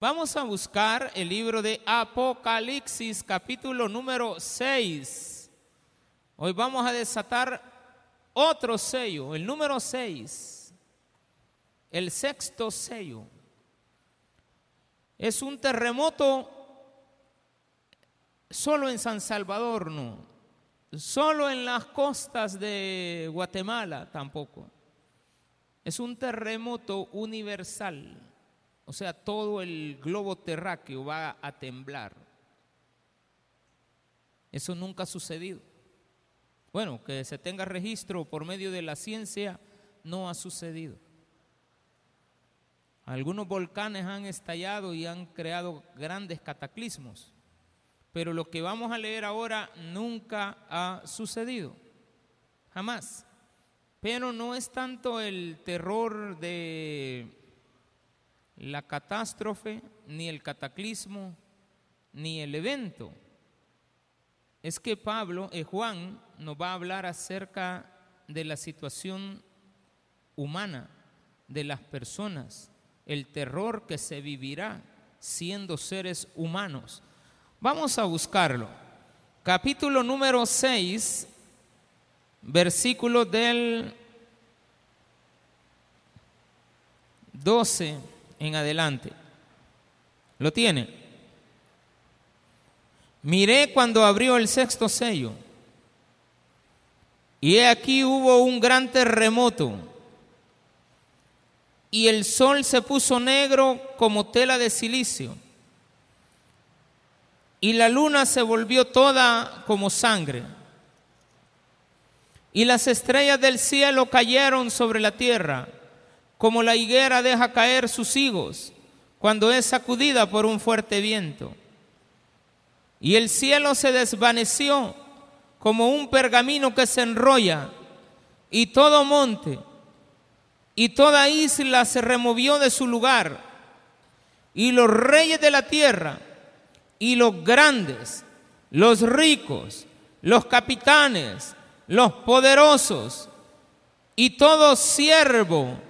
Vamos a buscar el libro de Apocalipsis, capítulo número 6. Hoy vamos a desatar otro sello, el número 6, el sexto sello. Es un terremoto solo en San Salvador, no. Solo en las costas de Guatemala tampoco. Es un terremoto universal. O sea, todo el globo terráqueo va a temblar. Eso nunca ha sucedido. Bueno, que se tenga registro por medio de la ciencia no ha sucedido. Algunos volcanes han estallado y han creado grandes cataclismos, pero lo que vamos a leer ahora nunca ha sucedido, jamás. Pero no es tanto el terror de la catástrofe, ni el cataclismo, ni el evento. Es que Pablo, eh, Juan, nos va a hablar acerca de la situación humana de las personas, el terror que se vivirá siendo seres humanos. Vamos a buscarlo. Capítulo número 6, versículo del 12 en adelante. ¿Lo tiene? Miré cuando abrió el sexto sello. Y aquí hubo un gran terremoto. Y el sol se puso negro como tela de silicio. Y la luna se volvió toda como sangre. Y las estrellas del cielo cayeron sobre la tierra como la higuera deja caer sus higos cuando es sacudida por un fuerte viento. Y el cielo se desvaneció como un pergamino que se enrolla, y todo monte y toda isla se removió de su lugar, y los reyes de la tierra, y los grandes, los ricos, los capitanes, los poderosos, y todo siervo,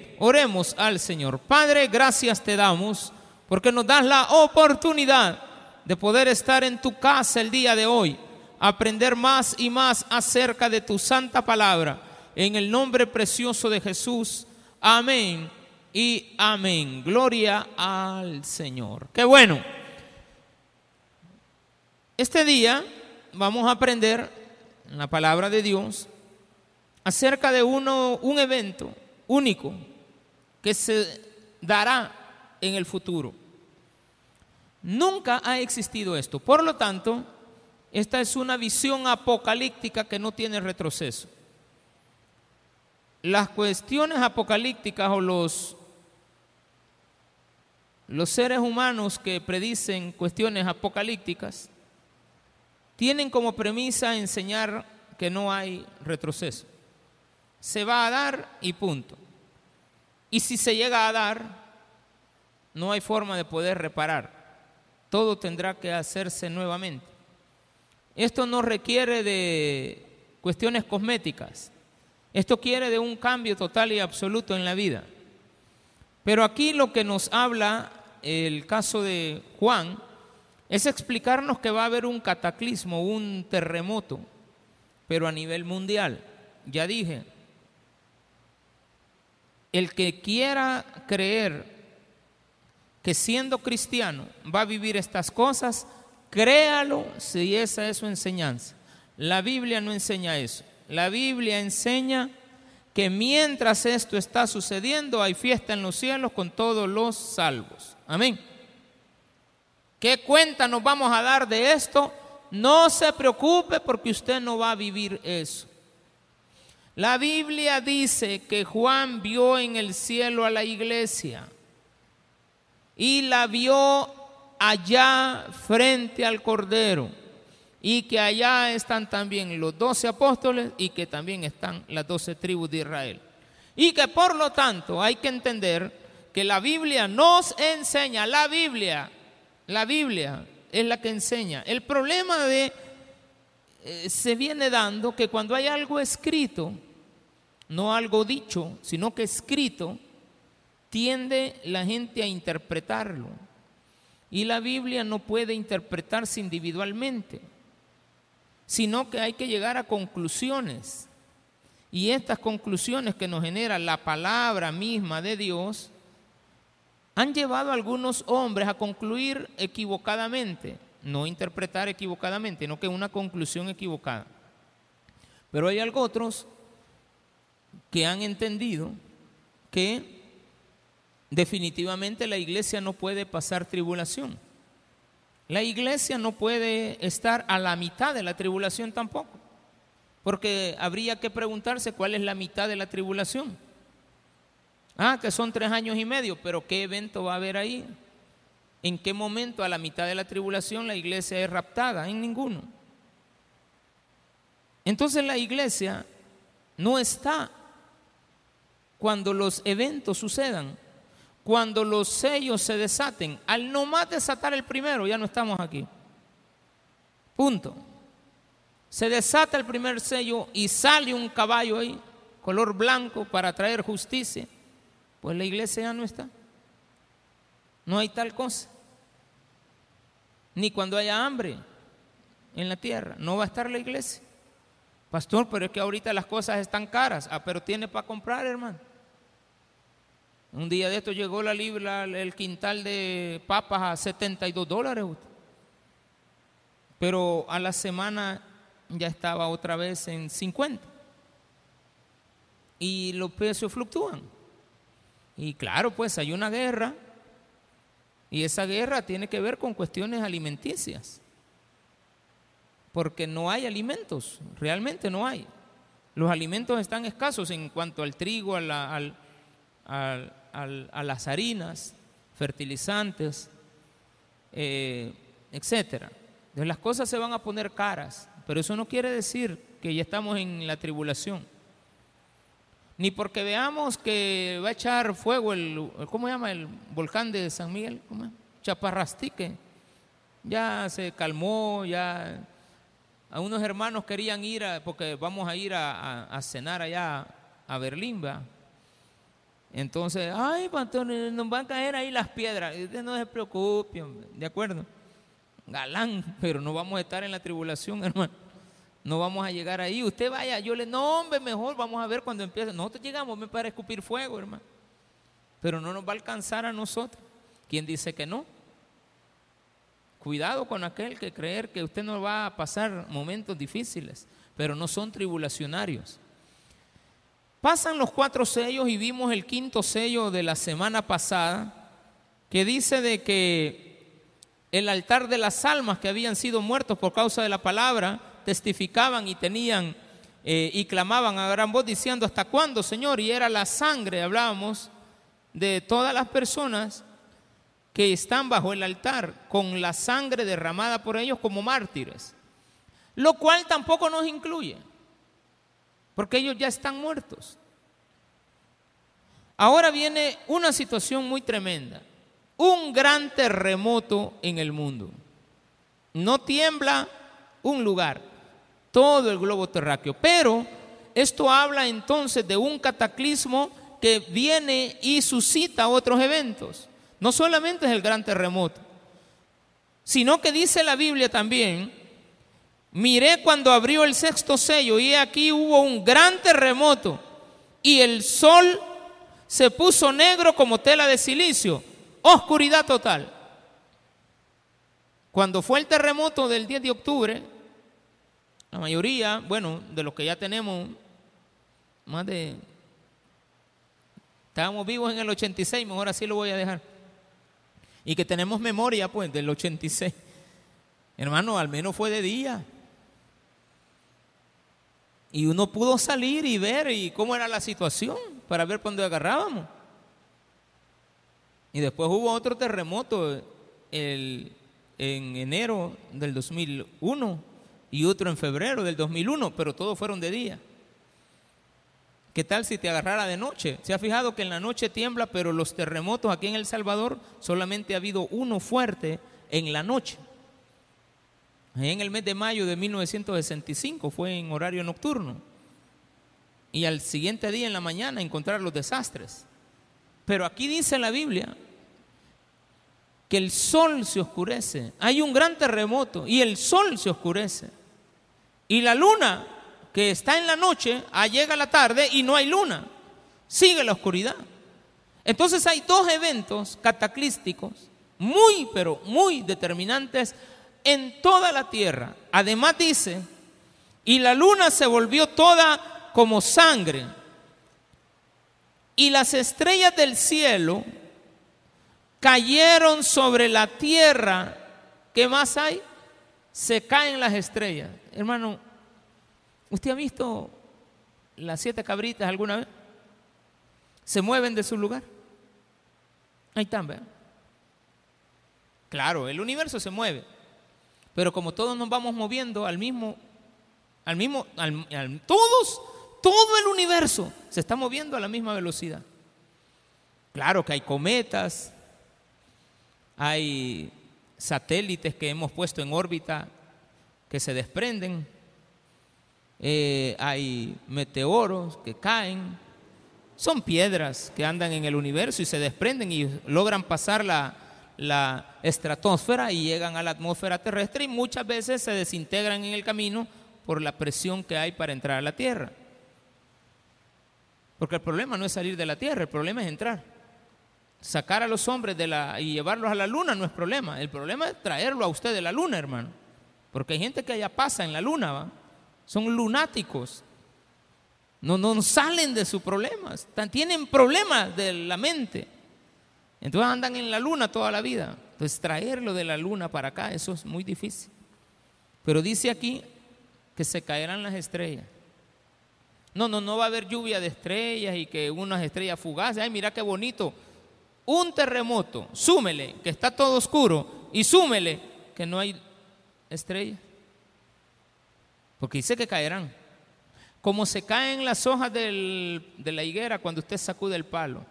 Oremos al Señor. Padre, gracias te damos porque nos das la oportunidad de poder estar en tu casa el día de hoy, aprender más y más acerca de tu santa palabra. En el nombre precioso de Jesús. Amén y amén. Gloria al Señor. Qué bueno. Este día vamos a aprender en la palabra de Dios acerca de uno, un evento único que se dará en el futuro. Nunca ha existido esto. Por lo tanto, esta es una visión apocalíptica que no tiene retroceso. Las cuestiones apocalípticas o los, los seres humanos que predicen cuestiones apocalípticas tienen como premisa enseñar que no hay retroceso. Se va a dar y punto. Y si se llega a dar, no hay forma de poder reparar. Todo tendrá que hacerse nuevamente. Esto no requiere de cuestiones cosméticas. Esto quiere de un cambio total y absoluto en la vida. Pero aquí lo que nos habla el caso de Juan es explicarnos que va a haber un cataclismo, un terremoto, pero a nivel mundial. Ya dije, el que quiera creer que siendo cristiano va a vivir estas cosas, créalo si esa es su enseñanza. La Biblia no enseña eso. La Biblia enseña que mientras esto está sucediendo hay fiesta en los cielos con todos los salvos. Amén. ¿Qué cuenta nos vamos a dar de esto? No se preocupe porque usted no va a vivir eso. La Biblia dice que Juan vio en el cielo a la iglesia y la vio allá frente al Cordero y que allá están también los doce apóstoles y que también están las doce tribus de Israel. Y que por lo tanto hay que entender que la Biblia nos enseña, la Biblia, la Biblia es la que enseña. El problema de eh, se viene dando que cuando hay algo escrito, no algo dicho, sino que escrito, tiende la gente a interpretarlo. Y la Biblia no puede interpretarse individualmente, sino que hay que llegar a conclusiones. Y estas conclusiones que nos genera la palabra misma de Dios han llevado a algunos hombres a concluir equivocadamente, no interpretar equivocadamente, no que una conclusión equivocada. Pero hay algo otros que han entendido que definitivamente la iglesia no puede pasar tribulación. La iglesia no puede estar a la mitad de la tribulación tampoco, porque habría que preguntarse cuál es la mitad de la tribulación. Ah, que son tres años y medio, pero ¿qué evento va a haber ahí? ¿En qué momento a la mitad de la tribulación la iglesia es raptada? En ninguno. Entonces la iglesia no está cuando los eventos sucedan, cuando los sellos se desaten. Al nomás desatar el primero, ya no estamos aquí. Punto. Se desata el primer sello y sale un caballo ahí, color blanco, para traer justicia pues la iglesia ya no está. No hay tal cosa. Ni cuando haya hambre en la tierra, no va a estar la iglesia. Pastor, pero es que ahorita las cosas están caras. Ah, pero tiene para comprar, hermano. Un día de esto llegó la libra, el quintal de papas a 72 dólares. Pero a la semana ya estaba otra vez en 50. Y los precios fluctúan. Y claro, pues hay una guerra y esa guerra tiene que ver con cuestiones alimenticias. Porque no hay alimentos, realmente no hay. Los alimentos están escasos en cuanto al trigo, a, las harinas, fertilizantes, eh, etc. Entonces las cosas se van a poner caras, pero eso no quiere decir que ya estamos en la tribulación ni porque veamos que va a echar fuego el, ¿cómo se llama? El volcán de San Miguel, ¿cómo? Chaparrastique. Ya se calmó, ya a unos hermanos querían ir, porque vamos a ir a, cenar allá a Berlín, ¿va? Entonces, ay, pastor, nos van a caer ahí las piedras. Usted no se preocupe, ¿de acuerdo? Galán, pero no vamos a estar en la tribulación, hermano. No vamos a llegar ahí. Usted vaya, yo le, no, hombre, mejor vamos a ver cuando empiece. Nosotros llegamos para escupir fuego, hermano. Pero no nos va a alcanzar a nosotros. ¿Quién dice que no? Cuidado con aquel que creer que usted no va a pasar momentos difíciles, pero no son tribulacionarios. Pasan los cuatro sellos y vimos el quinto sello de la semana pasada, que dice de que el altar de las almas que habían sido muertos por causa de la palabra, testificaban y tenían eh, y clamaban a gran voz diciendo, ¿hasta cuándo, Señor? Y era la sangre, hablábamos, de todas las personas que están bajo el altar con la sangre derramada por ellos como mártires. Lo cual tampoco nos incluye, porque ellos ya están muertos. Ahora viene una situación muy tremenda, un gran terremoto en el mundo. No tiembla un lugar, todo el globo terráqueo. Pero esto habla entonces de un cataclismo que viene y suscita otros eventos. No solamente es el gran terremoto, sino que dice la Biblia también, miré cuando abrió el sexto sello y aquí hubo un gran terremoto y el sol se puso negro como tela de silicio, oscuridad total. Cuando fue el terremoto del 10 de octubre, la mayoría, bueno, de los que ya tenemos, más de... Estábamos vivos en el 86, mejor así lo voy a dejar. Y que tenemos memoria, pues, del 86. Hermano, al menos fue de día. Y uno pudo salir y ver y cómo era la situación para ver cuándo agarrábamos. Y después hubo otro terremoto el, en enero del 2001 y otro en febrero del 2001, pero todos fueron de día. ¿Qué tal si te agarrara de noche? Se ha fijado que en la noche tiembla, pero los terremotos aquí en El Salvador solamente ha habido uno fuerte en la noche. En el mes de mayo de 1965 fue en horario nocturno. Y al siguiente día en la mañana encontrar los desastres. Pero aquí dice la Biblia que el sol se oscurece. Hay un gran terremoto y el sol se oscurece. Y la luna que está en la noche, ah, llega la tarde y no hay luna. Sigue la oscuridad. Entonces hay dos eventos cataclísticos muy, pero muy determinantes en toda la tierra. Además dice, y la luna se volvió toda como sangre, y las estrellas del cielo cayeron sobre la tierra. ¿Qué más hay? Se caen las estrellas. Hermano, ¿Usted ha visto las siete cabritas alguna vez? ¿Se mueven de su lugar? Ahí están, ¿verdad? Claro, el universo se mueve, pero como todos nos vamos moviendo al mismo, al mismo, todos, todo el universo se está moviendo a la misma velocidad. Claro que hay cometas, hay satélites que hemos puesto en órbita que se desprenden, eh, hay meteoros que caen, son piedras que andan en el universo y se desprenden y logran pasar la, la estratosfera y llegan a la atmósfera terrestre y muchas veces se desintegran en el camino por la presión que hay para entrar a la Tierra. Porque el problema no es salir de la Tierra, el problema es entrar. Sacar a los hombres de la, y llevarlos a la luna no es problema, el problema es traerlo a usted de la luna, hermano. Porque hay gente que allá pasa en la luna, ¿va? son lunáticos. No, no salen de sus problemas. Tienen problemas de la mente. Entonces andan en la luna toda la vida. Entonces traerlo de la luna para acá, eso es muy difícil. Pero dice aquí que se caerán las estrellas. No, no, no va a haber lluvia de estrellas y que unas estrellas fugaces. Ay, mira qué bonito. Un terremoto, súmele que está todo oscuro y súmele que no hay estrellas porque dice que caerán. Como se caen las hojas de la higuera cuando usted sacude el palo.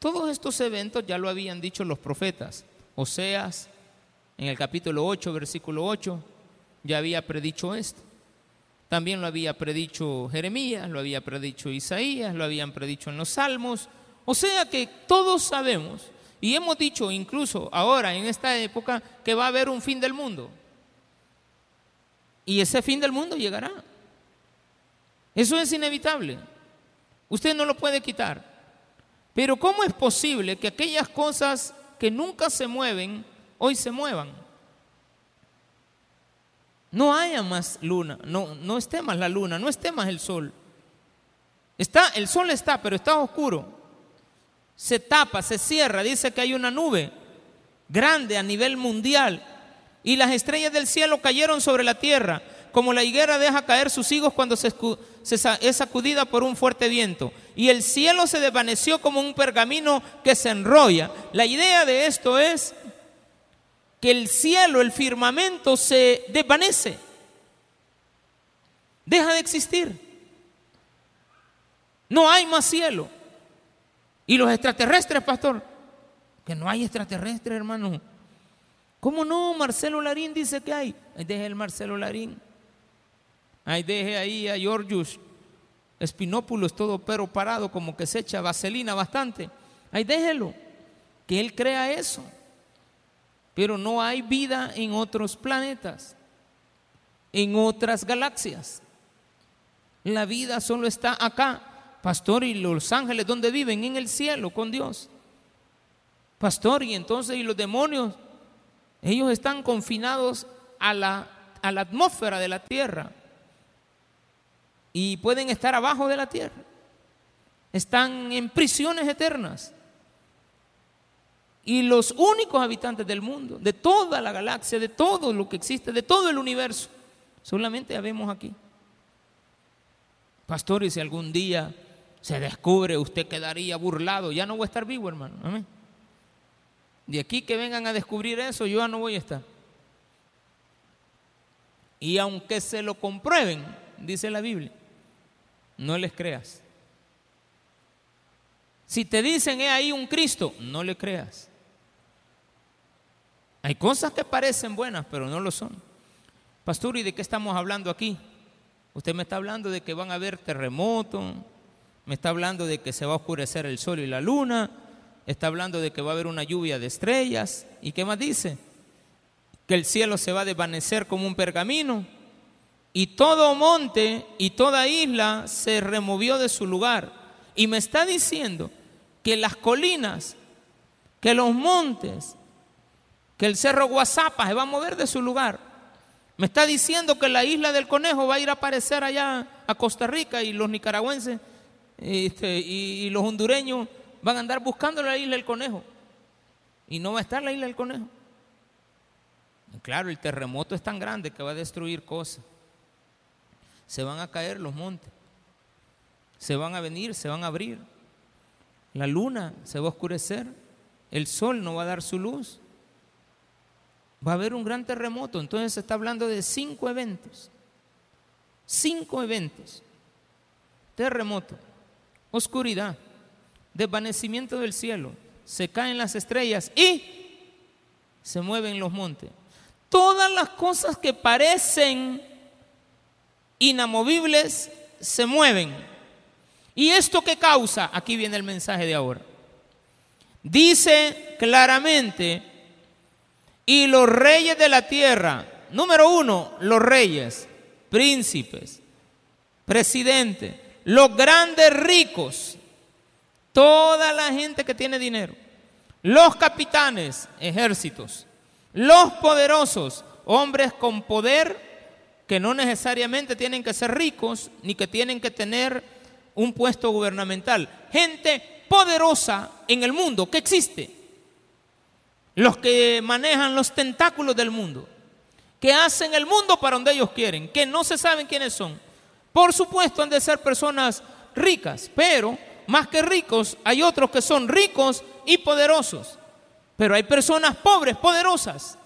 Todos estos eventos ya lo habían dicho los profetas. Oseas, en el capítulo 8, versículo 8, ya había predicho esto. También lo había predicho Jeremías, lo había predicho Isaías, lo habían predicho en los Salmos. O sea que todos sabemos, y hemos dicho incluso ahora en esta época, que va a haber un fin del mundo. Y ese fin del mundo llegará. Eso es inevitable. Usted no lo puede quitar. Pero ¿cómo es posible que aquellas cosas que nunca se mueven, hoy se muevan? No haya más luna, no, no esté más la luna, no esté más el sol. Está, el sol está, pero está oscuro. Se tapa, se cierra, dice que hay una nube grande a nivel mundial y las estrellas del cielo cayeron sobre la tierra, como la higuera deja caer sus higos cuando se, es sacudida por un fuerte viento. Y el cielo se desvaneció como un pergamino que se enrolla. La idea de esto es que el cielo, el firmamento se desvanece, deja de existir. No hay más cielo. Y los extraterrestres, pastor, que no hay extraterrestres, hermano. ¿Cómo no? Marcelo Larín dice que hay. Deje el Marcelo Larín. Ahí deje ahí a Georgius Espinópulos todo pero parado, como que se echa vaselina bastante. Ahí déjelo. Que él crea eso. Pero no hay vida en otros planetas, en otras galaxias. La vida solo está acá. Pastor, ¿y los ángeles dónde viven? En el cielo con Dios. Pastor, y entonces, ¿y los demonios? Ellos están confinados a la, a la atmósfera de la tierra y pueden estar abajo de la tierra. Están en prisiones eternas. Y los únicos habitantes del mundo, de toda la galaxia, de todo lo que existe, de todo el universo, solamente habemos aquí. Pastor, y si algún día se descubre, usted quedaría burlado, ya no voy a estar vivo, hermano. Amén. De aquí que vengan a descubrir eso, yo ya no voy a estar. Y aunque se lo comprueben, dice la Biblia, no les creas. Si te dicen, he ahí un Cristo, no le creas. Hay cosas que parecen buenas, pero no lo son. Pastor, ¿y de qué estamos hablando aquí? Usted me está hablando de que van a haber terremotos, me está hablando de que se va a oscurecer el sol y la luna, está hablando de que va a haber una lluvia de estrellas. ¿Y qué más dice? Que el cielo se va a desvanecer como un pergamino. Y todo monte y toda isla se removió de su lugar. Y me está diciendo que las colinas, que los montes, que el cerro Guasapa se va a mover de su lugar. Me está diciendo que la isla del conejo va a ir a aparecer allá a Costa Rica y los nicaragüenses este, y los hondureños van a andar buscando la isla del conejo. Y no va a estar la isla del conejo. Claro, el terremoto es tan grande que va a destruir cosas se van a caer los montes, se van a venir, se van a abrir, la luna se va a oscurecer, el sol no va a dar su luz, va a haber un gran terremoto, entonces se está hablando de cinco eventos, cinco eventos, terremoto, oscuridad, desvanecimiento del cielo, se caen las estrellas y se mueven los montes. Todas las cosas que parecen inamovibles se mueven. ¿Y esto qué causa? Aquí viene el mensaje de ahora. Dice claramente, y los reyes de la tierra, número uno, los reyes, príncipes, presidentes, los grandes ricos, toda la gente que tiene dinero, los capitanes, ejércitos, los poderosos, hombres con poder que no necesariamente tienen que ser ricos ni que tienen que tener un puesto gubernamental. Gente poderosa en el mundo que existe. Los que manejan los tentáculos del mundo, que hacen el mundo para donde ellos quieren, que no se saben quiénes son. Por supuesto han de ser personas ricas, pero más que ricos hay otros que son ricos y poderosos. Pero hay personas pobres, poderosas.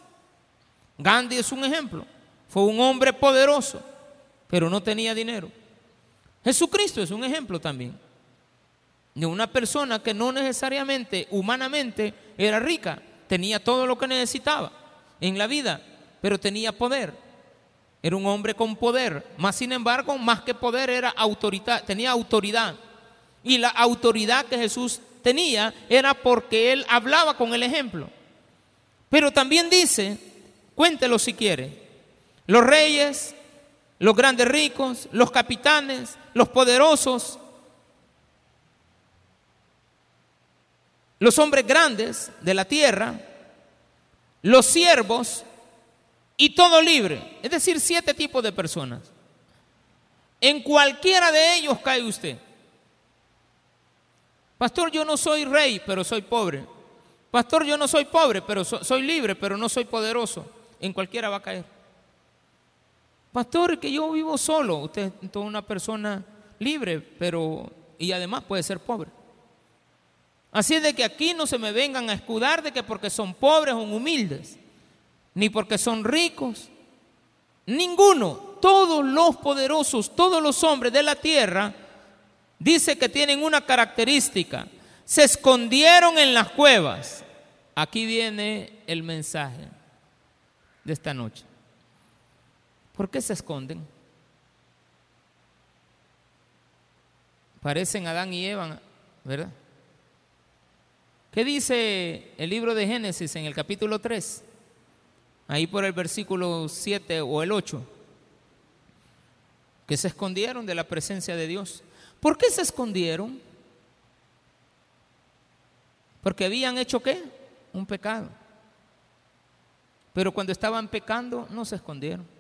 Gandhi es un ejemplo. Fue un hombre poderoso, pero no tenía dinero. Jesucristo es un ejemplo también de una persona que no necesariamente humanamente era rica, tenía todo lo que necesitaba en la vida, pero tenía poder. Era un hombre con poder, más sin embargo, más que poder era autoridad, tenía autoridad. Y la autoridad que Jesús tenía era porque él hablaba con el ejemplo. Pero también dice, cuéntelo si quiere, los reyes, los grandes ricos, los capitanes, los poderosos, los hombres grandes de la tierra, los siervos y todo libre. Es decir, siete tipos de personas. En cualquiera de ellos cae usted. Pastor, yo no soy rey, pero soy pobre. Pastor, yo no soy pobre, pero soy libre, pero no soy poderoso. En cualquiera va a caer. Pastor, que yo vivo solo. Usted es toda una persona libre, pero y además puede ser pobre. Así de que aquí no se me vengan a escudar de que porque son pobres o humildes, ni porque son ricos. Ninguno, todos los poderosos, todos los hombres de la tierra, dice que tienen una característica. Se escondieron en las cuevas. Aquí viene el mensaje de esta noche. ¿Por qué se esconden? Parecen Adán y Eva, ¿verdad? ¿Qué dice el libro de Génesis en el capítulo 3? Ahí por el versículo 7 o el 8. Que se escondieron de la presencia de Dios. ¿Por qué se escondieron? Porque habían hecho qué? Un pecado. Pero cuando estaban pecando no se escondieron.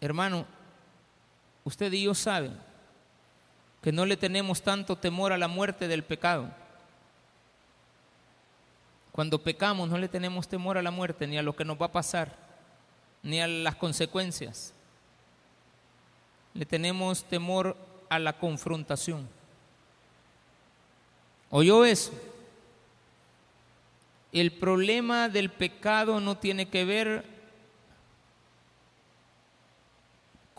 Hermano, usted y yo saben que no le tenemos tanto temor a la muerte del pecado. Cuando pecamos no le tenemos temor a la muerte, ni a lo que nos va a pasar, ni a las consecuencias. Le tenemos temor a la confrontación. ¿Oyó eso? El problema del pecado no tiene que ver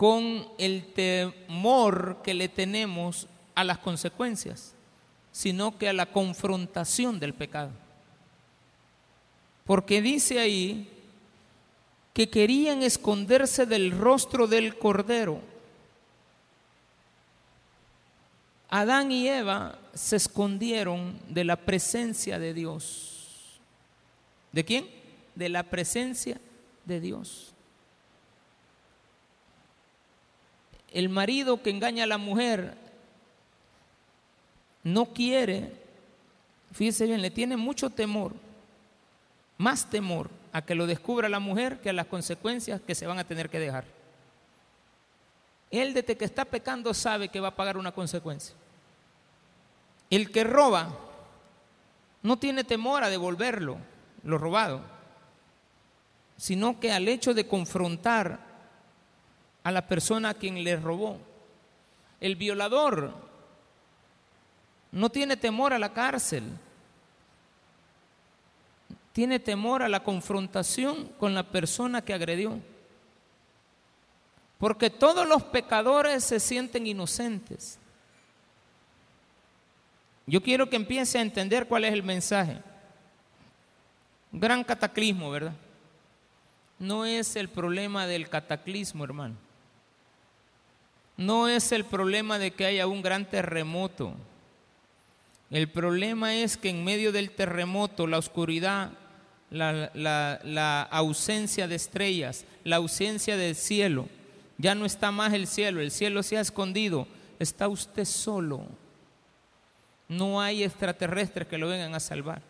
con el temor que le tenemos a las consecuencias, sino que a la confrontación del pecado. Porque dice ahí que querían esconderse del rostro del Cordero. Adán y Eva se escondieron de la presencia de Dios. ¿De quién? De la presencia de Dios. El marido que engaña a la mujer no quiere, fíjese bien, le tiene mucho temor, más temor a que lo descubra la mujer que a las consecuencias que se van a tener que dejar. Él desde que está pecando sabe que va a pagar una consecuencia. El que roba no tiene temor a devolverlo, lo robado, sino que al hecho de confrontar a la persona a quien le robó. El violador no tiene temor a la cárcel, tiene temor a la confrontación con la persona que agredió. Porque todos los pecadores se sienten inocentes. Yo quiero que empiece a entender cuál es el mensaje. Gran cataclismo, ¿verdad? No es el problema del cataclismo, hermano. No es el problema de que haya un gran terremoto. El problema es que en medio del terremoto, la oscuridad, la, ausencia de estrellas, la ausencia del cielo, ya no está más el cielo, el cielo se ha escondido, está usted solo. No hay extraterrestres que lo vengan a salvar.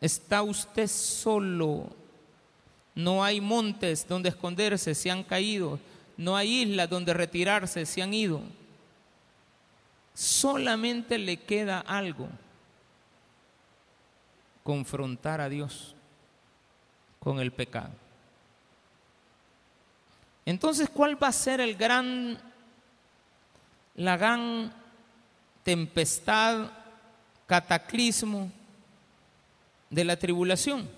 Está usted solo. No hay montes donde esconderse, se han caído. No hay islas donde retirarse, se han ido. Solamente le queda algo. Confrontar a Dios con el pecado. Entonces, ¿cuál va a ser el gran, la gran tempestad, cataclismo de la tribulación.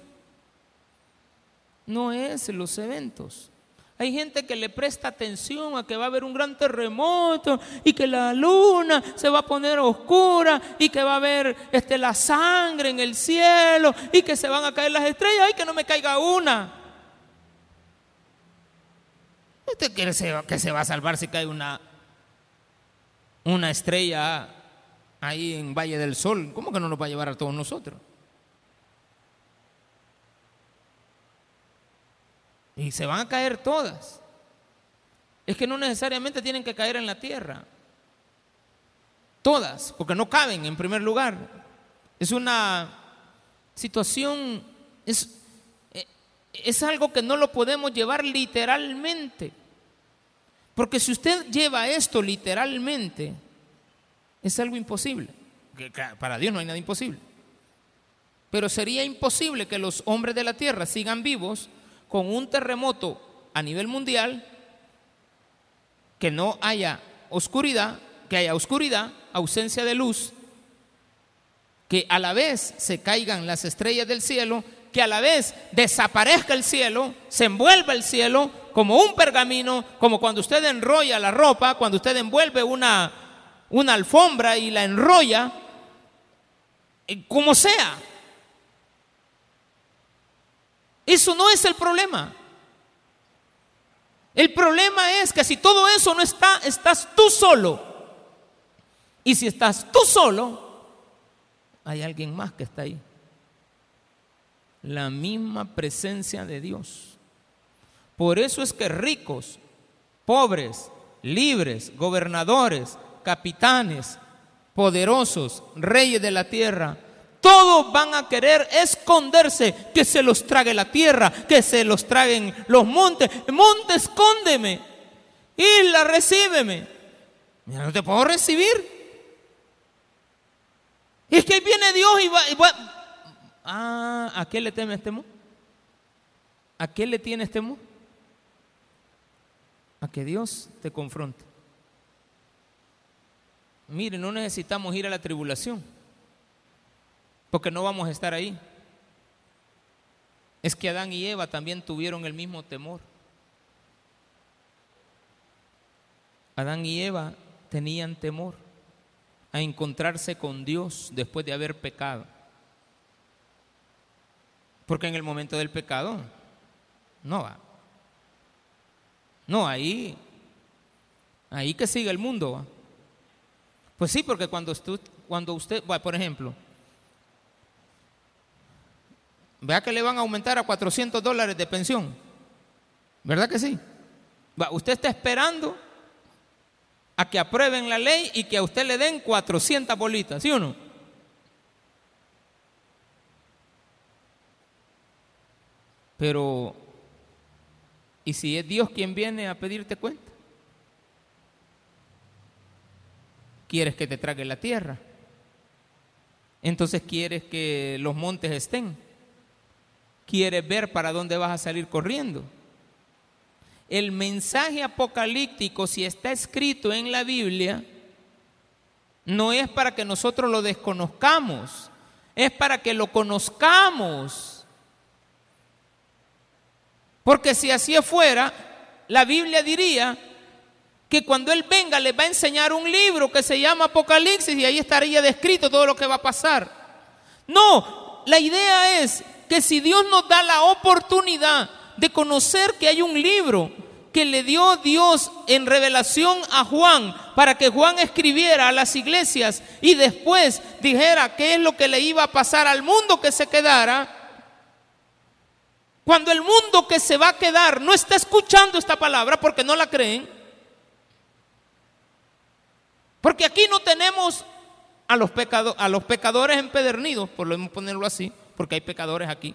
No es los eventos. Hay gente que le presta atención a que va a haber un gran terremoto y que la luna se va a poner oscura y que va a haber este, la sangre en el cielo y que se van a caer las estrellas y que no me caiga una. ¿Usted cree que se va a salvar si cae una, una estrella ahí en Valle del Sol, ¿cómo que no nos va a llevar a todos nosotros? Y se van a caer todas. Es que no necesariamente tienen que caer en la tierra. Todas, porque no caben en primer lugar. Es una situación, es, eh, es algo que no lo podemos llevar literalmente. Porque si usted lleva esto literalmente, es algo imposible. Para Dios no hay nada imposible. Pero sería imposible que los hombres de la tierra sigan vivos con un terremoto a nivel mundial, que no haya oscuridad, que haya oscuridad, ausencia de luz, que a la vez se caigan las estrellas del cielo, que a la vez desaparezca el cielo, se envuelva el cielo como un pergamino, como cuando usted enrolla la ropa, cuando usted envuelve una, una alfombra y la enrolla, eh, como sea. Eso no es el problema. El problema es que si todo eso no está, estás tú solo. Y si estás tú solo, hay alguien más que está ahí. La misma presencia de Dios. Por eso es que ricos, pobres, libres, gobernadores, capitanes, poderosos, reyes de la tierra, todos van a querer esconderse, que se los trague la tierra, que se los traguen los montes. Monte, escóndeme. Isla, recíbeme. Mira, no te puedo recibir. Es que viene Dios y va, y va. Ah, ¿a qué le teme este temor? ¿A qué le tiene este temor? A que Dios te confronte. Mire, no necesitamos ir a la tribulación, porque no vamos a estar ahí. Es que Adán y Eva también tuvieron el mismo temor. Adán y Eva tenían temor a encontrarse con Dios después de haber pecado. Porque en el momento del pecado, no va. No, ahí, ahí que sigue el mundo. Pues sí, porque cuando usted, cuando usted, por ejemplo, vea que le van a aumentar a 400 dólares de pensión. ¿Verdad que sí? usted está esperando a que aprueben la ley y que a usted le den 400 bolitas, ¿sí o no? Pero, ¿y si es Dios quien viene a pedirte cuenta? ¿Quieres que te trague la tierra? Entonces quieres que los montes estén. ¿Quieres ver para dónde vas a salir corriendo? el mensaje apocalíptico, si está escrito en la Biblia, no es para que nosotros lo desconozcamos, es para que lo conozcamos. Porque si así fuera, la Biblia diría que cuando Él venga les va a enseñar un libro que se llama Apocalipsis y ahí estaría descrito todo lo que va a pasar. No, la idea es que si Dios nos da la oportunidad de conocer que hay un libro que le dio Dios en revelación a Juan para que Juan escribiera a las iglesias y después dijera qué es lo que le iba a pasar al mundo que se quedara. Cuando el mundo que se va a quedar no está escuchando esta palabra porque no la creen. Porque aquí no tenemos a los, a los pecadores empedernidos, por lo ponerlo así, porque hay pecadores aquí.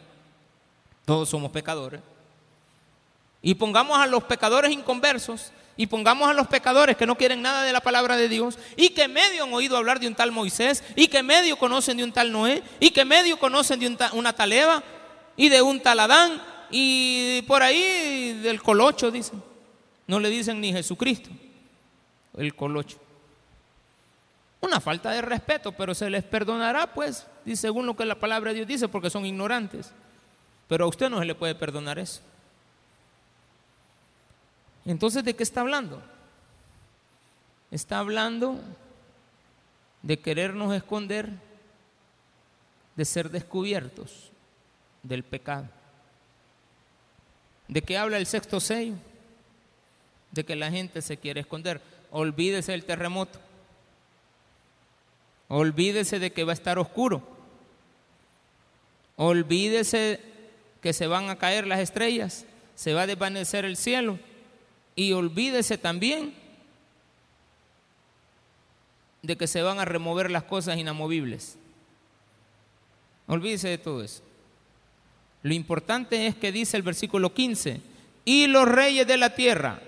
Todos somos pecadores. Y pongamos a los pecadores inconversos y pongamos a los pecadores que no quieren nada de la palabra de Dios y que medio han oído hablar de un tal Moisés y que medio conocen de un tal Noé y que medio conocen de una tal Eva y de un tal Adán y por ahí del colocho dicen. No le dicen ni Jesucristo, el colocho. Una falta de respeto, pero se les perdonará, pues, según lo que la palabra de Dios dice, porque son ignorantes. Pero a usted no se le puede perdonar eso. Entonces, ¿de qué está hablando? Está hablando de querernos esconder, de ser descubiertos del pecado. ¿De qué habla el sexto sello? De que la gente se quiere esconder. Olvídese del terremoto. Olvídese de que va a estar oscuro. Olvídese que se van a caer las estrellas, se va a desvanecer el cielo y olvídese también de que se van a remover las cosas inamovibles. Olvídese de todo eso. Lo importante es que dice el versículo 15, y los reyes de la tierra,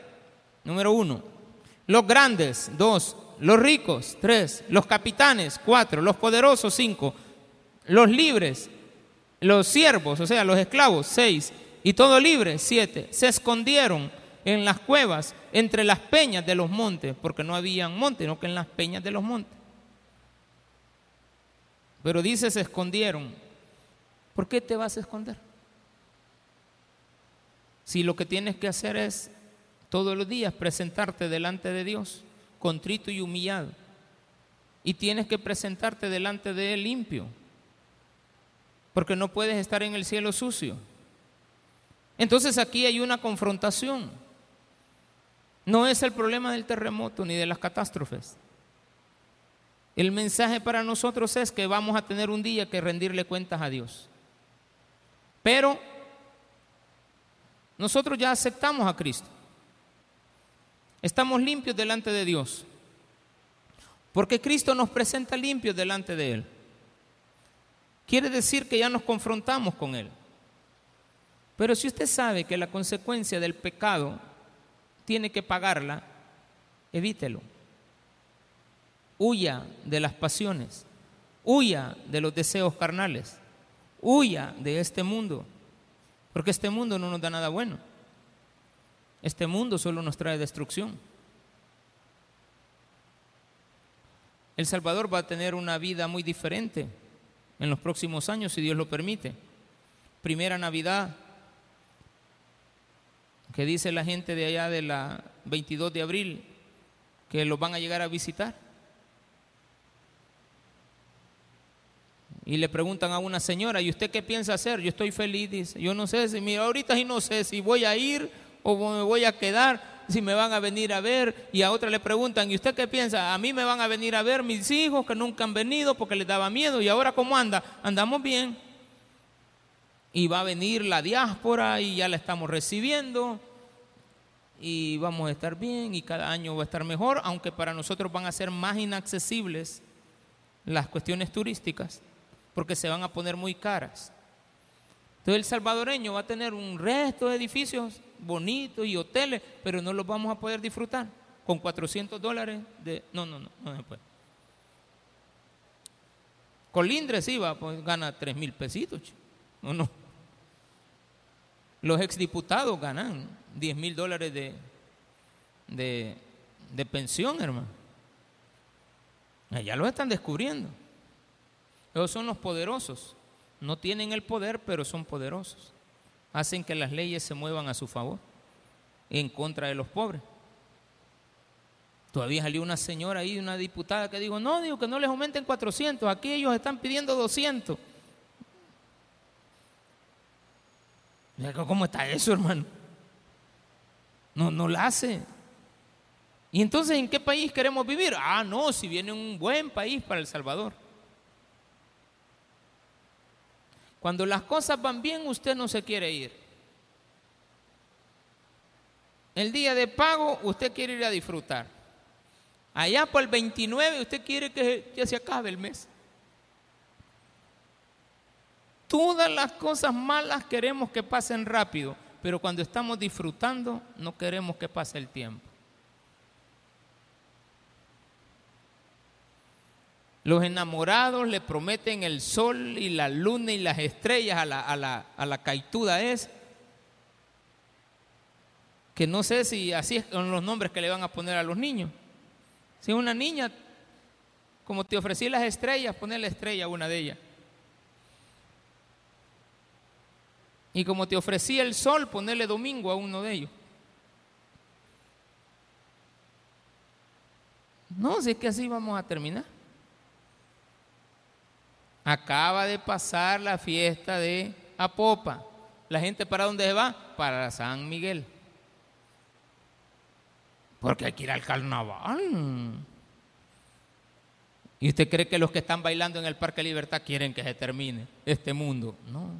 número uno, los grandes, dos, los ricos, tres, los capitanes, cuatro, los poderosos, cinco, los libres, los siervos, o sea, los esclavos, seis, y todo libre, siete, se escondieron en las cuevas, entre las peñas de los montes, porque no habían montes, no que en las peñas de los montes. Pero dice, se escondieron. ¿Por qué te vas a esconder? Si lo que tienes que hacer es todos los días presentarte delante de Dios, contrito y humillado. Y tienes que presentarte delante de Él limpio, porque no puedes estar en el cielo sucio. Entonces aquí hay una confrontación. No es el problema del terremoto ni de las catástrofes. El mensaje para nosotros es que vamos a tener un día que rendirle cuentas a Dios. Pero nosotros ya aceptamos a Cristo. Estamos limpios delante de Dios. Porque Cristo nos presenta limpios delante de Él. Quiere decir que ya nos confrontamos con Él. Pero si usted sabe que la consecuencia del pecado tiene que pagarla, evítelo. Huya de las pasiones, huya de los deseos carnales, huya de este mundo, porque este mundo no nos da nada bueno. Este mundo solo nos trae destrucción. El Salvador va a tener una vida muy diferente en los próximos años, si Dios lo permite. Primera Navidad, que dice la gente de allá de la 22 de abril, que los van a llegar a visitar. Y le preguntan a una señora, ¿y usted qué piensa hacer? Yo estoy feliz, dice. Yo no sé si, mira, ahorita sí no sé si voy a ir o me voy a quedar, si me van a venir a ver. Y a otra le preguntan, ¿y usted qué piensa? A mí me van a venir a ver mis hijos que nunca han venido porque les daba miedo. ¿Y ahora cómo anda? Andamos bien. Y va a venir la diáspora y ya la estamos recibiendo. Y vamos a estar bien y cada año va a estar mejor, aunque para nosotros van a ser más inaccesibles las cuestiones turísticas porque se van a poner muy caras. Entonces el salvadoreño va a tener un resto de edificios bonitos y hoteles, pero no los vamos a poder disfrutar con 400 dólares de... No, no, no, no se puede. Colindres sí va, pues gana 3 mil pesitos. No, no. Los exdiputados ganan 10 mil dólares de, de, de pensión, hermano. Ya lo están descubriendo. Esos son los poderosos. No tienen el poder, pero son poderosos. Hacen que las leyes se muevan a su favor, en contra de los pobres. Todavía salió una señora ahí, una diputada que dijo, no, digo que no les aumenten 400, aquí ellos están pidiendo 200. ¿Cómo está eso, hermano? No, no la hace. ¿Y entonces en qué país queremos vivir? Ah, no, si viene un buen país para El Salvador. Cuando las cosas van bien, usted no se quiere ir. El día de pago, usted quiere ir a disfrutar. Allá por el 29, usted quiere que ya se acabe el mes. Todas las cosas malas queremos que pasen rápido, pero cuando estamos disfrutando, no queremos que pase el tiempo. Los enamorados le prometen el sol y la luna y las estrellas a la, a la, a la caituda es. Que no sé si así son los nombres que le van a poner a los niños. Si una niña, como te ofrecí las estrellas, ponerle estrella a una de ellas. Y como te ofrecí el sol, ponerle domingo a uno de ellos. No, si es que así vamos a terminar. Acaba de pasar la fiesta de Apopa. ¿La gente para dónde se va? Para San Miguel. Porque hay que ir al carnaval. ¿Y usted cree que los que están bailando en el Parque Libertad quieren que se termine este mundo? No.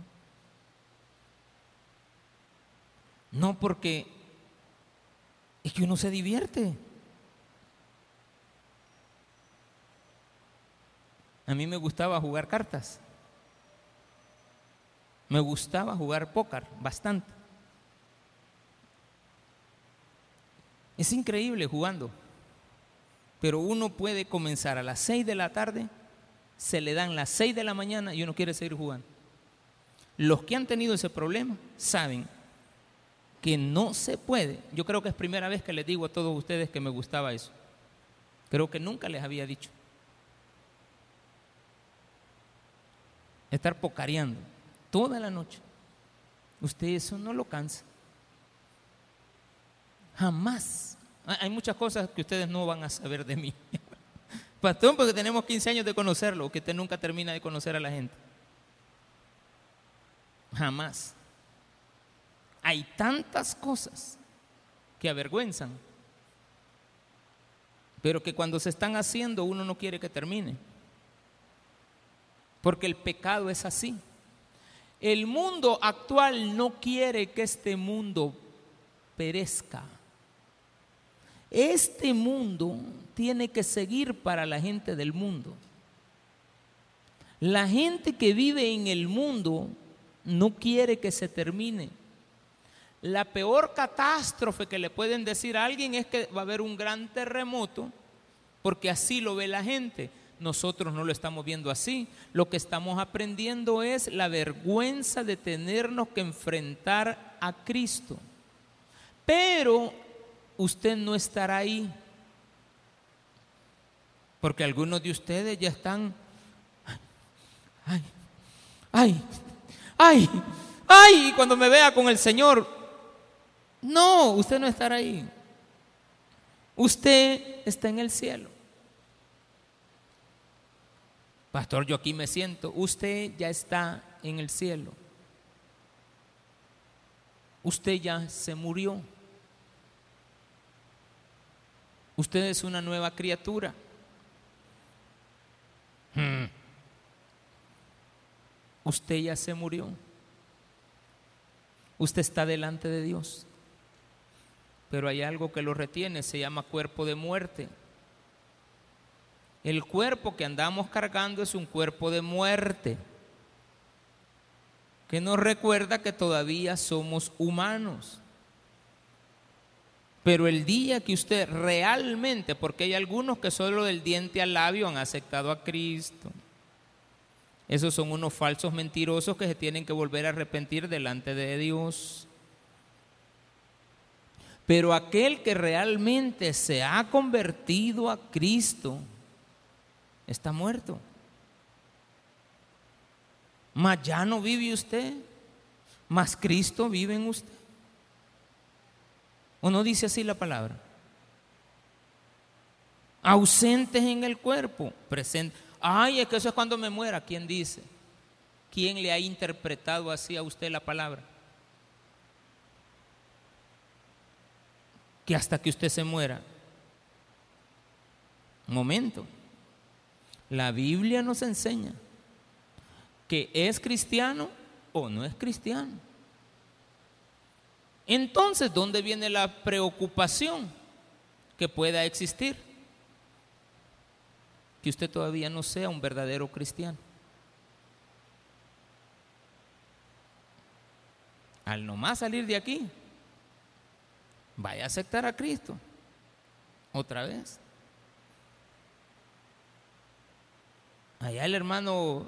No porque es que uno se divierte. A mí me gustaba jugar cartas. Me gustaba jugar póker bastante. Es increíble jugando. Pero uno puede comenzar a las 6 de la tarde, se le dan las 6 de la mañana y uno quiere seguir jugando. Los que han tenido ese problema saben que no se puede. Yo creo que es primera vez que les digo a todos ustedes que me gustaba eso. Creo que nunca les había dicho. Estar pocareando toda la noche. Usted eso no lo cansa. Jamás. Hay muchas cosas que ustedes no van a saber de mí. Pastor, porque tenemos 15 años de conocerlo, que usted nunca termina de conocer a la gente. Jamás. Hay tantas cosas que avergüenzan, pero que cuando se están haciendo uno no quiere que termine porque el pecado es así. El mundo actual no quiere que este mundo perezca. Este mundo tiene que seguir para la gente del mundo. La gente que vive en el mundo no quiere que se termine. La peor catástrofe que le pueden decir a alguien es que va a haber un gran terremoto, porque así lo ve la gente nosotros no lo estamos viendo así. Lo que estamos aprendiendo es la vergüenza de tenernos que enfrentar a Cristo. Pero usted no estará ahí. Porque algunos de ustedes ya están, ay, ay, ay, ay, cuando me vea con el Señor, no, usted no estará ahí. Usted está en el cielo. Pastor, yo aquí me siento. Usted ya está en el cielo. Usted ya se murió. Usted es una nueva criatura. Hmm. Usted ya se murió. Usted está delante de Dios. Pero hay algo que lo retiene, se llama cuerpo de muerte. El cuerpo que andamos cargando es un cuerpo de muerte, que nos recuerda que todavía somos humanos. Pero el día que usted realmente, porque hay algunos que solo del diente al labio han aceptado a Cristo, esos son unos falsos mentirosos que se tienen que volver a arrepentir delante de Dios. Pero aquel que realmente se ha convertido a Cristo, está muerto. Mas ya no vive usted, mas Cristo vive en usted. ¿O no dice así la palabra? Ausentes en el cuerpo, presentes. Ay, es que eso es cuando me muera. ¿Quién dice? ¿Quién le ha interpretado así a usted la palabra? Que hasta que usted se muera. Un momento. La Biblia nos enseña que es cristiano o no es cristiano. Entonces, ¿dónde viene la preocupación que pueda existir? Que usted todavía no sea un verdadero cristiano. Al nomás salir de aquí, vaya a aceptar a Cristo otra vez. Allá el hermano,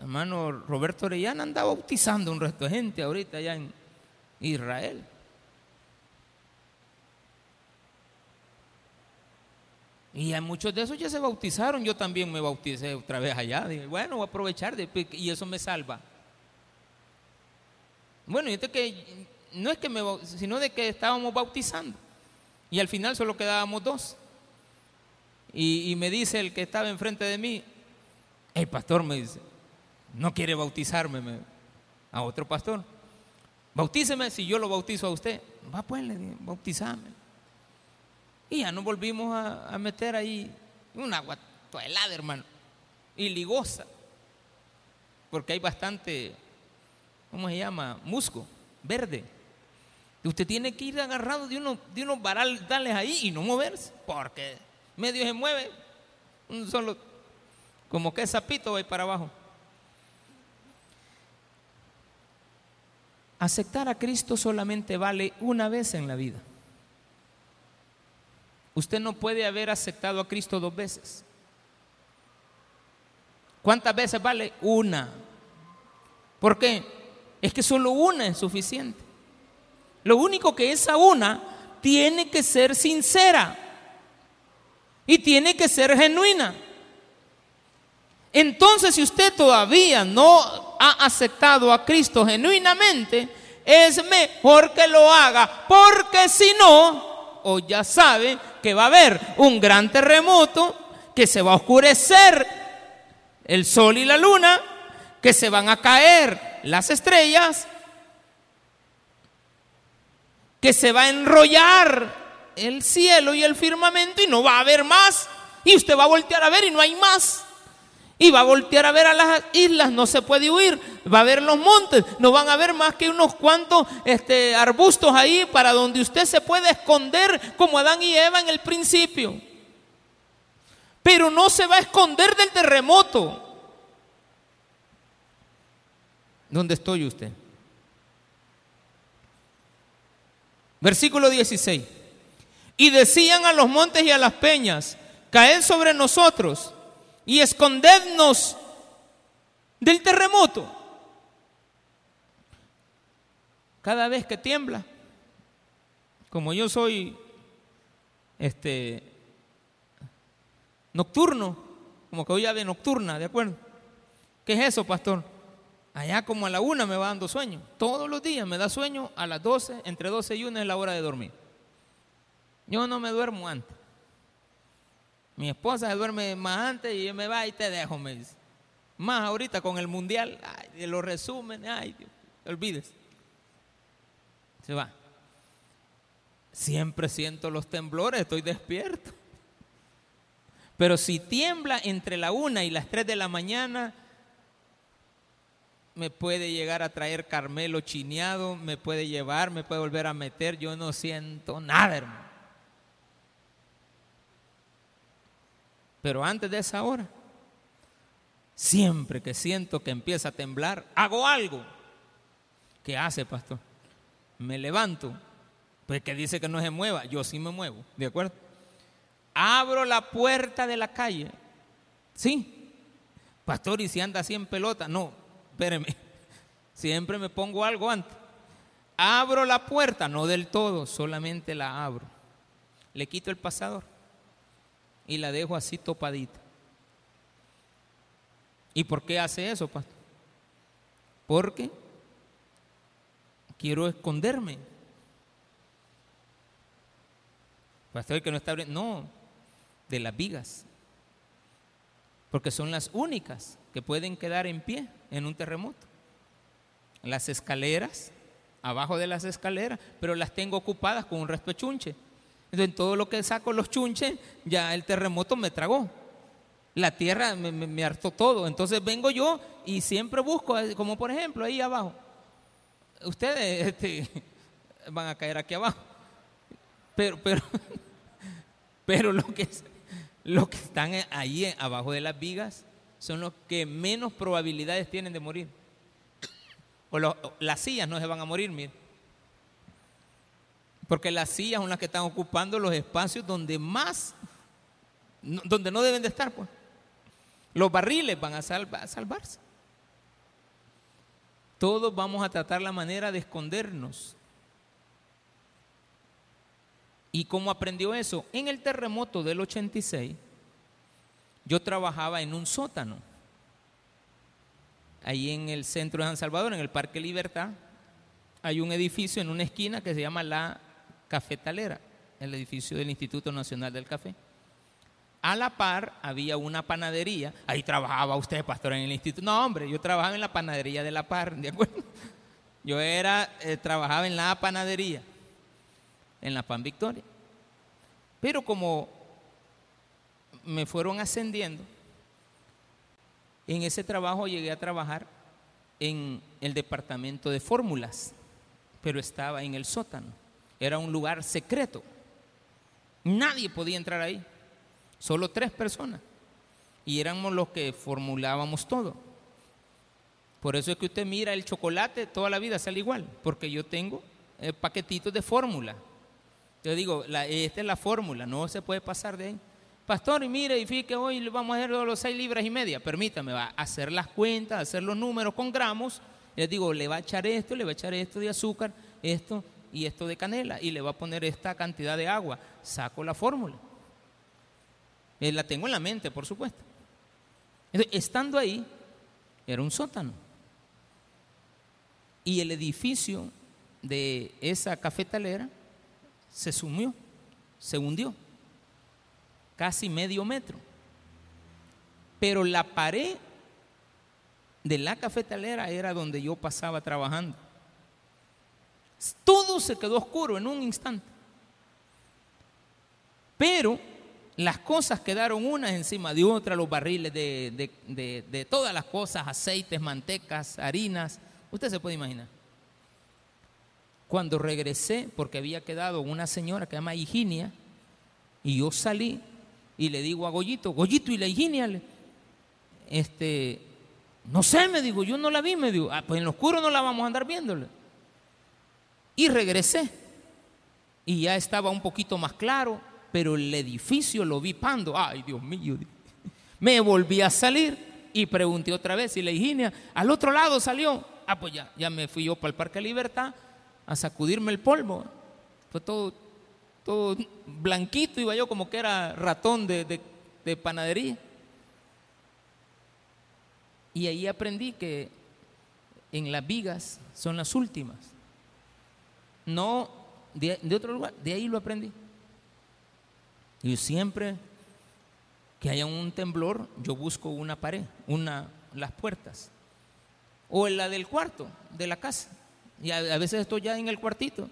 hermano Roberto Orellana anda bautizando un resto de gente ahorita allá en Israel. Y a muchos de esos ya se bautizaron, yo también me bauticé otra vez allá. Dije, bueno, voy a aprovechar y eso me salva. Bueno, y que no es que me, sino de que estábamos bautizando. Y al final solo quedábamos dos. Y me dice el que estaba enfrente de mí, el pastor me dice, no quiere bautizarme a otro pastor. Bautíceme si yo lo bautizo a usted. Va pues, le dije, bautizame. Y ya nos volvimos a, meter ahí una agua helada, hermano. Y ligosa. Porque hay bastante, ¿cómo se llama? Musgo, verde. Usted tiene que ir agarrado de unos, de unos varales ahí y no moverse. Porque medio se mueve. Un solo como que sapito va para abajo. Aceptar a Cristo solamente vale una vez en la vida. Usted no puede haber aceptado a Cristo dos veces. ¿Cuántas veces vale? Una. ¿Por qué? Es que solo una es suficiente. Lo único que esa una tiene que ser sincera y tiene que ser genuina. Entonces, si usted todavía no ha aceptado a Cristo genuinamente, es mejor que lo haga, porque si no, o ya sabe que va a haber un gran terremoto, que se va a oscurecer el sol y la luna, que se van a caer las estrellas, que se va a enrollar el cielo y el firmamento y no va a haber más. Y usted va a voltear a ver y no hay más y va a voltear a ver a las islas, no se puede huir, va a ver los montes, no van a ver más que unos cuantos este, arbustos ahí para donde usted se puede esconder como Adán y Eva en el principio. Pero no se va a esconder del terremoto. ¿Dónde estoy usted? Versículo 16. Y decían a los montes y a las peñas, caed sobre nosotros y escondednos del terremoto. Cada vez que tiembla, como yo soy este nocturno, como que hoy ave nocturna, ¿de acuerdo? ¿Qué es eso, pastor? Allá como a la una me va dando sueño. Todos los días me da sueño a las 12, entre 12 y 1 es la hora de dormir. Yo no me duermo antes. Mi esposa se duerme más antes y me va y te dejo, me dice. Más ahorita con el mundial, ay, los resúmenes, ay, Dios, olvides. Se va. Siempre siento los temblores, estoy despierto. Pero si tiembla entre la una y las tres de la mañana, me puede llegar a traer Carmelo chineado, me puede llevar, me puede volver a meter, yo no siento nada, hermano. Pero antes de esa hora, siempre que siento que empieza a temblar, hago algo. ¿Qué hace, pastor? Me levanto, pues que dice que no se mueva, yo sí me muevo, ¿de acuerdo? Abro la puerta de la calle, sí, pastor, y si anda así en pelota, no, espéreme, siempre me pongo algo antes. Abro la puerta, no del todo, solamente la abro. Le quito el pasador y la dejo así topadita. ¿Y por qué hace eso, pastor? Porque quiero esconderme. Pastor, que no está abriendo. No, de las vigas. Porque son las únicas que pueden quedar en pie en un terremoto. Las escaleras, abajo de las escaleras, pero las tengo ocupadas con un respechunche. Entonces, todo lo que saco los chunches, ya el terremoto me tragó. La tierra me, hartó todo. Entonces vengo yo y siempre busco, eh, como por ejemplo ahí abajo. Ustedes este, van a caer aquí abajo. Pero, pero, pero lo que, los que están ahí abajo de las vigas son los que menos probabilidades tienen de morir. O las sillas no se van a morir, miren. Porque las sillas son las que están ocupando los espacios donde más, donde no deben de estar, pues. Los barriles van a, salvarse. Todos vamos a tratar la manera de escondernos. ¿Y cómo aprendió eso? En el terremoto del 86, yo trabajaba en un sótano, ahí en el centro de San Salvador, en el Parque Libertad, hay un edificio en una esquina que se llama la cafetalera, el edificio del Instituto Nacional del Café. A la par había una panadería, ahí trabajaba usted, pastor, en el instituto. No, hombre, yo trabajaba en la panadería de la par, ¿de acuerdo? Yo era, eh, trabajaba en la panadería, en la Pan Victoria. Pero como me fueron ascendiendo, en ese trabajo llegué a trabajar en el departamento de fórmulas, pero estaba en el sótano. Era un lugar secreto. Nadie podía entrar ahí. Solo tres personas. Y éramos los que formulábamos todo. Por eso es que usted mira el chocolate, toda la vida sale igual. Porque yo tengo eh, paquetitos de fórmula. Yo digo, esta es la fórmula, no se puede pasar de ahí. Pastor, y mire, y fíjate hoy vamos a hacer los seis libras y media. Permítame, va a hacer las cuentas, hacer los números con gramos. Les digo, le va a echar esto, le va a echar esto de azúcar, esto, y esto de canela y le va a poner esta cantidad de agua. Saco la fórmula. Eh, la tengo en la mente, por supuesto. estando ahí, era un sótano. Y el edificio de esa cafetalera se sumió, se hundió, casi medio metro. Pero la pared de la cafetalera era donde yo pasaba trabajando. Todo se quedó oscuro en un instante. Pero las cosas quedaron unas encima de otras, los barriles de, todas las cosas, aceites, mantecas, harinas. Usted se puede imaginar. Cuando regresé, porque había quedado una señora que se llama Higinia, y yo salí y le digo a Goyito, Goyito, ¿y la Higinia? Este, no sé, me digo, yo no la vi, me digo, ah, pues en lo oscuro no la vamos a andar viéndole. Y regresé. Y ya estaba un poquito más claro, pero el edificio lo vi pando. Ay, Dios mío. Me volví a salir y pregunté otra vez y la Higinia, al otro lado salió. Ah, pues ya, ya me fui yo para el Parque Libertad a sacudirme el polvo. Fue todo, todo blanquito, iba yo como que era ratón de, de panadería. Y ahí aprendí que en las vigas son las últimas. No de, otro lugar, de ahí lo aprendí. Y siempre que haya un temblor, yo busco una pared, una, las puertas. O en la del cuarto, de la casa. Y a, veces estoy ya en el cuartito.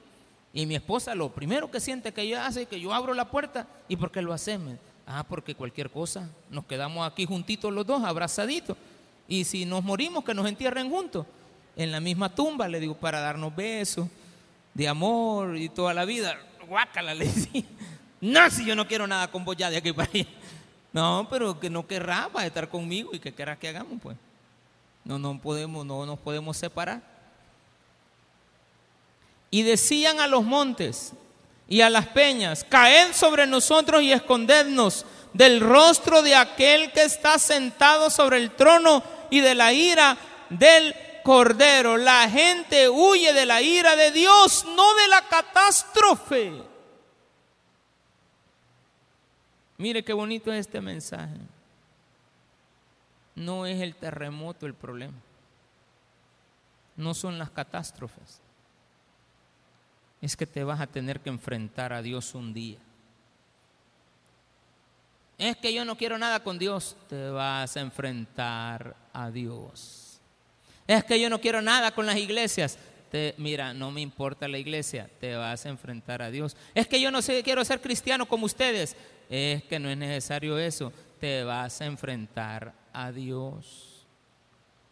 Y mi esposa lo primero que siente que ella hace es que yo abro la puerta. ¿Y por qué lo hacemos? Ah, porque cualquier cosa, nos quedamos aquí juntitos los dos, abrazaditos. Y si nos morimos, que nos entierren juntos. En la misma tumba, le digo, para darnos besos de amor y toda la vida. Guácala, le decía. No, si yo no quiero nada con vos ya de aquí para allá. No, pero que no querrá para estar conmigo y que querrá que hagamos, pues. No, no podemos, no nos podemos separar. Y decían a los montes y a las peñas, caed sobre nosotros y escondednos del rostro de aquel que está sentado sobre el trono y de la ira del Cordero. La gente huye de la ira de Dios, no de la catástrofe. Mire qué bonito es este mensaje. No es el terremoto el problema. No son las catástrofes. Es que te vas a tener que enfrentar a Dios un día. Es que yo no quiero nada con Dios. Te vas a enfrentar a Dios. Es que yo no quiero nada con las iglesias. Te, mira, no me importa la iglesia, te vas a enfrentar a Dios. Es que yo no sé, quiero ser cristiano como ustedes. Es que no es necesario eso, te vas a enfrentar a Dios.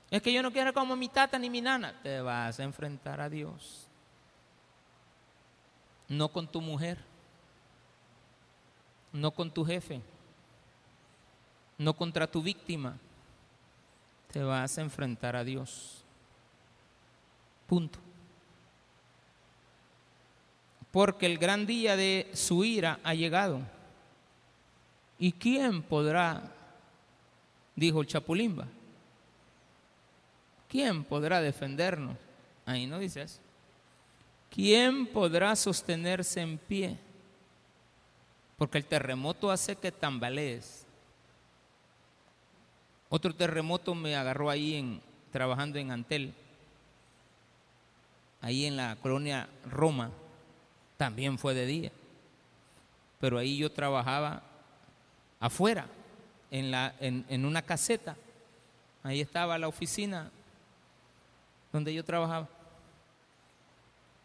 Es que yo no quiero como mi tata ni mi nana, te vas a enfrentar a Dios. No con tu mujer, no con tu jefe, no contra tu víctima. Te vas a enfrentar a Dios. Punto. Porque el gran día de su ira ha llegado. ¿Y quién podrá, dijo el Chapulimba, quién podrá defendernos? Ahí no dice eso. ¿Quién podrá sostenerse en pie? Porque el terremoto hace que tambalees. Otro terremoto me agarró ahí en, trabajando en Antel, ahí en la colonia Roma, también fue de día. Pero ahí yo trabajaba afuera, en, la, en, en una caseta. Ahí estaba la oficina donde yo trabajaba.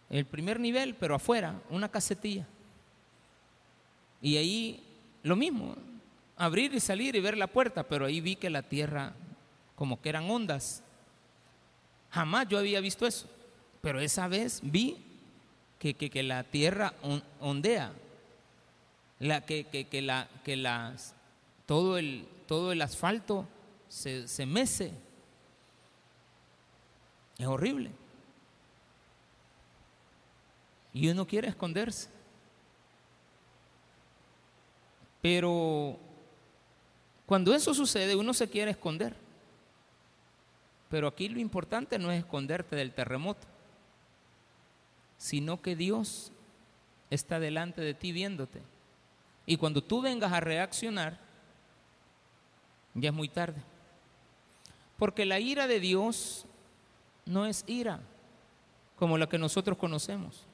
El primer nivel, pero afuera, una casetilla. Y ahí lo mismo, abrir y salir y ver la puerta, pero ahí vi que la tierra como que eran ondas. Jamás yo había visto eso, pero esa vez vi que, que, la tierra ondea, la, que, que, la, que las, todo, el, todo el asfalto se, se mece. Es horrible. Y uno quiere esconderse. Pero cuando eso sucede, uno se quiere esconder. Pero aquí lo importante no es esconderte del terremoto, sino que Dios está delante de ti viéndote. Y cuando tú vengas a reaccionar, ya es muy tarde. Porque la ira de Dios no es ira como la que nosotros conocemos.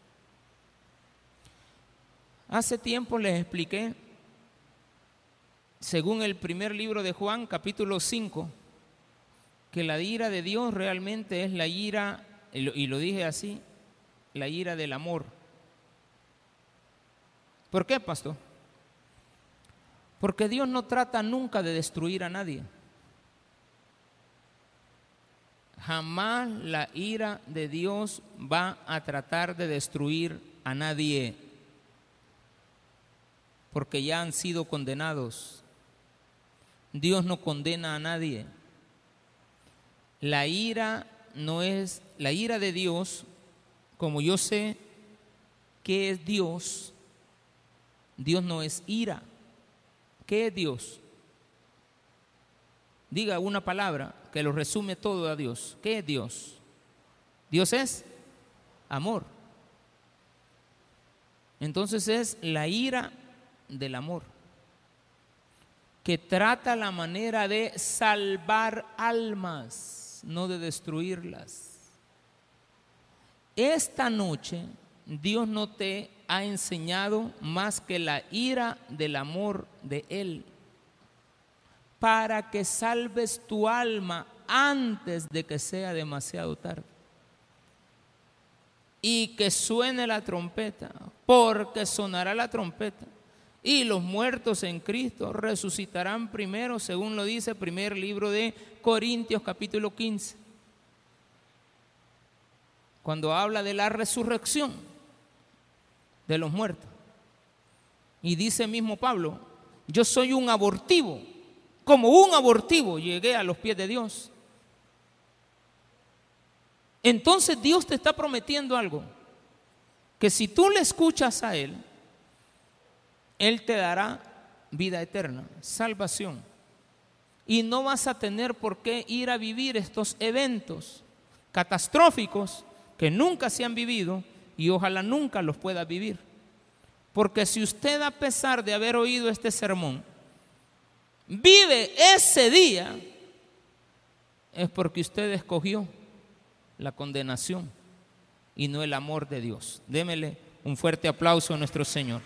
Hace tiempo les expliqué según el primer libro de Juan, capítulo 5, que la ira de Dios realmente es la ira, y lo, dije así, la ira del amor. ¿Por qué, pastor? Porque Dios no trata nunca de destruir a nadie. Jamás la ira de Dios va a tratar de destruir a nadie, porque ya han sido condenados Dios no condena a nadie. La ira no es, la ira de Dios, como yo sé que es Dios, Dios no es ira. ¿Qué es Dios? Diga una palabra que lo resume todo a Dios. ¿Qué es Dios? Dios es amor. Entonces es la ira del amor. Que trata la manera de salvar almas, no de destruirlas. Esta noche Dios no te ha enseñado más que la ira del amor de Él, para que salves tu alma antes de que sea demasiado tarde. Y que suene la trompeta, porque sonará la trompeta. Y los muertos en Cristo resucitarán primero, según lo dice el primer libro de Corintios capítulo 15, cuando habla de la resurrección de los muertos. Y dice mismo Pablo, yo soy un abortivo, como un abortivo llegué a los pies de Dios. Entonces Dios te está prometiendo algo, que si tú le escuchas a Él, Él te dará vida eterna, salvación. Y no vas a tener por qué ir a vivir estos eventos catastróficos que nunca se han vivido y ojalá nunca los pueda vivir. Porque si usted a pesar de haber oído este sermón, vive ese día, es porque usted escogió la condenación y no el amor de Dios. Démele un fuerte aplauso a nuestro Señor.